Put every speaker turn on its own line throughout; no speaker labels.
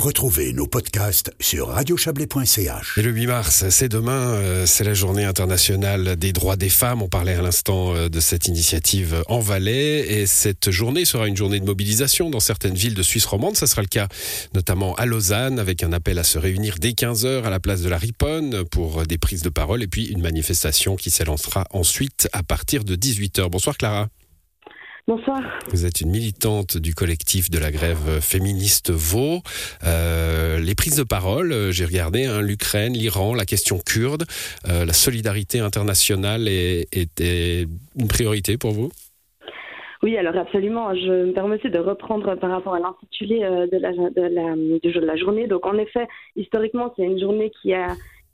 Retrouvez nos podcasts sur radiochablais.ch.
Et le 8 mars, c'est demain, euh, c'est la journée internationale des droits des femmes. On parlait à l'instant euh, de cette initiative en Valais. Et cette journée sera une journée de mobilisation dans certaines villes de Suisse romande. Ça sera le cas notamment à Lausanne, avec un appel à se réunir dès 15h à la place de la Riponne pour des prises de parole. Et puis une manifestation qui s'élancera ensuite à partir de 18h. Bonsoir Clara.
Bonsoir.
Vous êtes une militante du collectif de la grève féministe Vaux. Euh, les prises de parole, euh, j'ai regardé hein, l'Ukraine, l'Iran, la question kurde, euh, la solidarité internationale était une priorité pour vous?
Oui, alors absolument. Je me permets aussi de reprendre par rapport à l'intitulé de la, de la, de journée. Donc, en effet, historiquement, c'est une journée qui a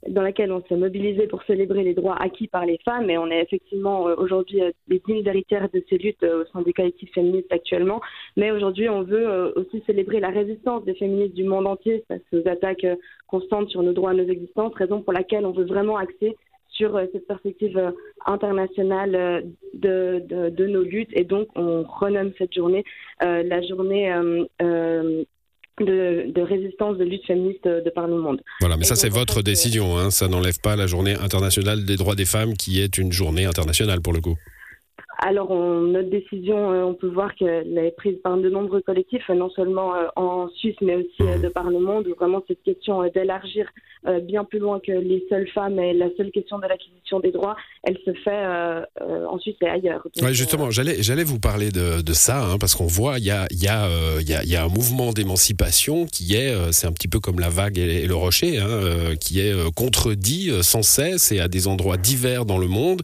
dans laquelle on s'est mobilisé pour célébrer les droits acquis par les femmes et on est effectivement euh, aujourd'hui les dignes héritières de ces luttes euh, au sein des collectifs féministes actuellement. Mais aujourd'hui, on veut euh, aussi célébrer la résistance des féministes du monde entier face aux attaques constantes sur nos droits, nos existences, raison pour laquelle on veut vraiment axer sur cette perspective internationale de, nos luttes et donc on renomme cette journée la journée de, résistance, de lutte féministe de par le monde.
Voilà, mais ça c'est votre décision, hein. ça n'enlève pas la journée internationale des droits des femmes qui est une journée internationale pour le coup.
Alors, notre décision, euh, on peut voir qu'elle est prise par de nombreux collectifs, non seulement euh, en Suisse, mais aussi euh, de par le monde, où vraiment cette question d'élargir bien plus loin que les seules femmes et la seule question de l'acquisition des droits, elle se fait en Suisse et ailleurs.
Oui, justement, j'allais, j'allais vous parler de, de ça, hein, parce qu'on voit, il y a, y, a, y, a, y a un mouvement d'émancipation qui est, c'est un petit peu comme la vague et, le rocher, hein, qui est contredit sans cesse et à des endroits divers dans le monde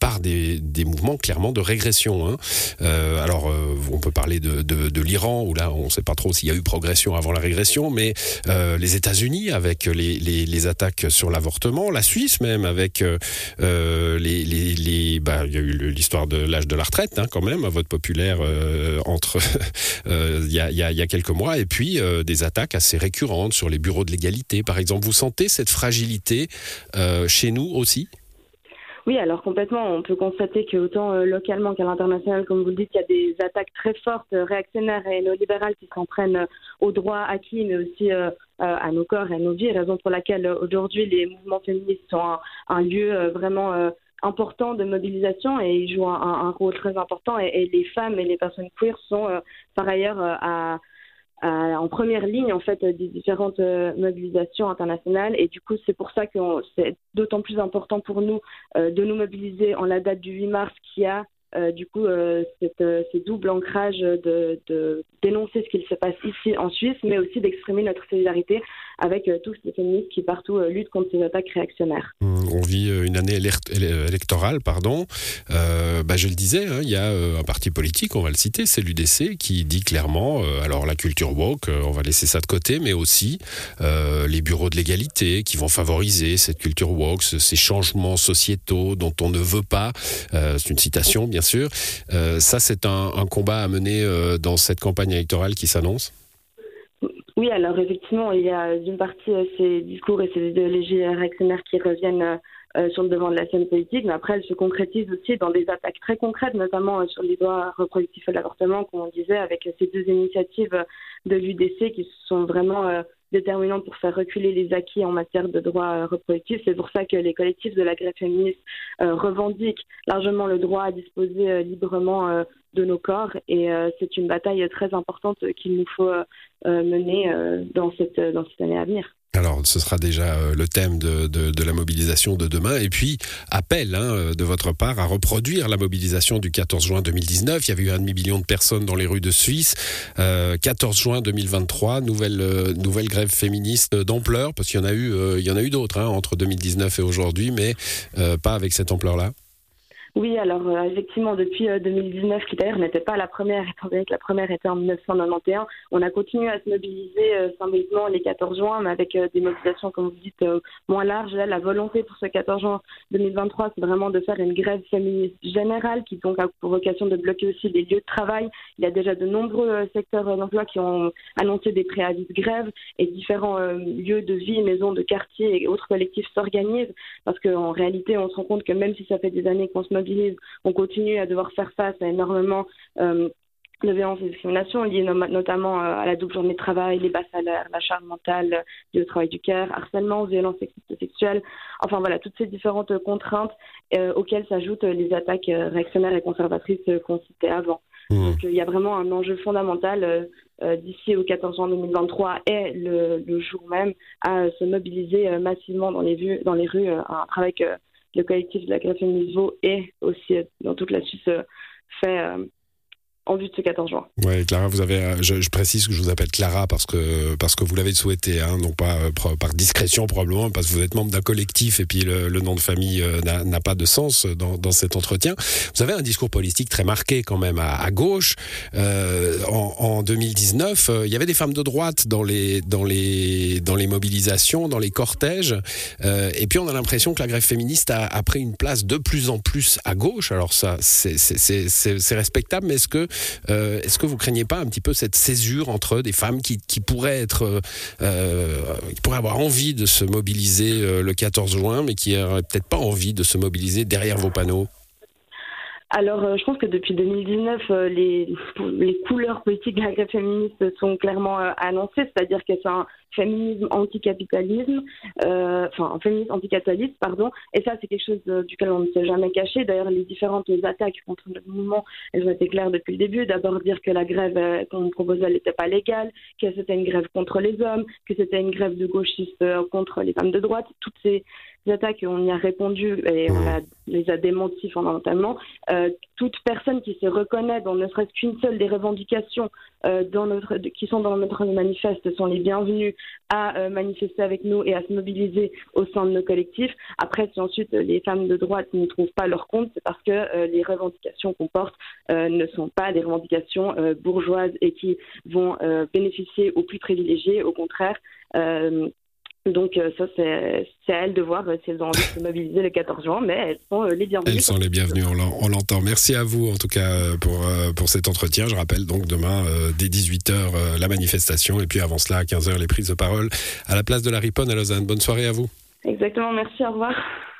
par des, des mouvements de régression. Hein. Euh, alors, euh, on peut parler de, l'Iran, où là, on ne sait pas trop s'il y a eu progression avant la régression, mais euh, les États-Unis avec les, attaques sur l'avortement, la Suisse même avec les, bah, il y a eu l'histoire de l'âge de la retraite, hein, quand même, un vote populaire entre il y, a, quelques mois, et puis des attaques assez récurrentes sur les bureaux de l'égalité, par exemple. Vous sentez cette fragilité chez nous aussi?
Oui, alors complètement. On peut constater qu'autant euh, localement qu'à l'international, comme vous le dites, il y a des attaques très fortes, euh, réactionnaires et néolibérales qui s'en prennent euh, aux droits acquis, mais aussi à nos corps et à nos vies. Raison pour laquelle aujourd'hui les mouvements féministes sont un, lieu vraiment important de mobilisation et ils jouent un, rôle très important. Et, et, les femmes et les personnes queer sont par ailleurs à euh, en première ligne en fait des différentes euh, mobilisations internationales. Et du coup c'est pour ça que c'est d'autant plus important pour nous euh, de nous mobiliser en la date du 8 mars qui a euh, du coup, euh, cette, euh, ce double ancrage de, dénoncer ce qu'il se passe ici en Suisse, mais aussi d'exprimer notre solidarité avec tous les féministes qui partout luttent contre ces attaques réactionnaires.
Mmh, on vit une année électorale, pardon. Bah, je le disais, hein, il y a un parti politique, on va le citer, c'est l'UDC, qui dit clairement, alors la culture woke, on va laisser ça de côté, mais aussi les bureaux de l'égalité qui vont favoriser cette culture woke, ces changements sociétaux dont on ne veut pas. c'est une citation, bien sûr. Euh, ça, c'est un, combat à mener euh, dans cette campagne électorale qui s'annonce
Oui, alors effectivement, il y a d'une partie euh, ces discours et ces idéologies réactionnaires qui reviennent sur le devant de la scène politique, mais après, elles se concrétisent aussi dans des attaques très concrètes, notamment sur les droits reproductifs et l'avortement, comme on disait, avec ces deux initiatives de l'UDC qui sont vraiment déterminante pour faire reculer les acquis en matière de droits euh, reproductifs. C'est pour ça que les collectifs de la grève féministe euh, revendiquent largement le droit à disposer euh, librement de nos corps et c'est une bataille très importante qu'il nous faut mener dans cette, dans cette année à venir.
Alors, ce sera déjà euh, le thème de, de, la mobilisation de demain. Et puis, appel hein, euh, de votre part à reproduire la mobilisation du 14 juin 2019. Il y avait eu un demi-million de personnes dans les rues de Suisse. Euh, 14 juin 2023, nouvelle, euh, nouvelle grève féministe d'ampleur, parce qu'il y en a eu, eu d'autres hein, entre 2019 et aujourd'hui, mais pas avec cette ampleur-là.
Oui, alors euh, effectivement, depuis 2019, euh, qui d'ailleurs n'était pas la première, étant donné que la première était en 1991, on a continué à se mobiliser euh, symboliquement les 14 juin, mais avec des mobilisations, comme vous dites, moins larges. Là, la volonté pour ce 14 juin 2023, c'est vraiment de faire une grève féministe générale qui donc a pour vocation de bloquer aussi les lieux de travail. Il y a déjà de nombreux secteurs d'emploi qui ont annoncé des préavis de grève et différents lieux de vie, maisons de quartier et autres collectifs s'organisent parce qu'en réalité, on se rend compte que même si ça fait des années qu'on se mobilise, on continue à devoir faire face à énormément euh, de violences et discriminations liées notamment à la double journée de travail, les bas salaires, la charge mentale, le travail du cœur, harcèlement, violences sexuelles. Enfin voilà, toutes ces différentes contraintes auxquelles s'ajoutent les attaques réactionnaires et conservatrices qu'on citait avant. Mmh. Donc il y a vraiment un enjeu fondamental euh, d'ici au 14 juin 2023 et le, jour même à se mobiliser euh, massivement dans les, dans les rues, euh, un travail que le collectif de la greffe féministe et aussi dans toute la Suisse fait en vue de ce 14 juin.
Oui, Clara, vous avez, euh, je, précise que je vous appelle Clara parce que, parce que vous l'avez souhaité, hein, non pas euh, par discrétion probablement, parce que vous êtes membre d'un collectif et puis le, nom de famille euh, n'a pas de sens dans, dans, cet entretien. Vous avez un discours politique très marqué quand même à, gauche. en, en, 2019, il y avait des femmes de droite dans les, dans les, dans les mobilisations, dans les cortèges. et puis on a l'impression que la grève féministe a, a, pris une place de plus en plus à gauche. Alors ça, c'est respectable, mais est-ce que euh, est-ce que vous craignez pas un petit peu cette césure entre des femmes qui, pourraient être, euh, euh, qui pourraient avoir envie de se mobiliser le 14 juin, mais qui n'auraient peut-être pas envie de se mobiliser derrière vos panneaux?
Alors, euh, je pense que depuis 2019, euh, les, couleurs politiques de la grève féministe sont clairement euh, annoncées, c'est-à-dire que c'est un féminisme anticapitalisme, enfin un féminisme anticapitaliste, pardon, et ça c'est quelque chose duquel on ne s'est jamais caché. D'ailleurs, les différentes attaques contre le mouvement, elles ont été claires depuis le début. D'abord dire que la grève qu'on proposait n'était pas légale, que c'était une grève contre les hommes, que c'était une grève de gauchistes contre les femmes de droite. Toutes ces attaques, on y a répondu et on les a démenties fondamentalement. Euh, toute personne qui se reconnaît dans ne serait-ce qu'une seule des revendications euh, qui sont dans notre manifeste sont les bienvenus à euh, manifester avec nous et à se mobiliser au sein de nos collectifs. Après, si ensuite les femmes de droite ne trouvent pas leur compte, c'est parce que les revendications qu'on porte ne sont pas des revendications bourgeoises et qui vont bénéficier aux plus privilégiés. Au contraire, donc euh, ça, c'est à elles de voir euh, si elles ont envie de se mobiliser le 14 juin, mais elles sont euh, les bienvenues.
Elles sont les bienvenues, on l'entend. Merci à vous en tout cas pour, pour cet entretien. Je rappelle donc demain dès 18h la manifestation et puis avant cela à 15h les prises de parole à la place de la Riponne à Lausanne. Bonne soirée à vous.
Exactement, merci, au revoir.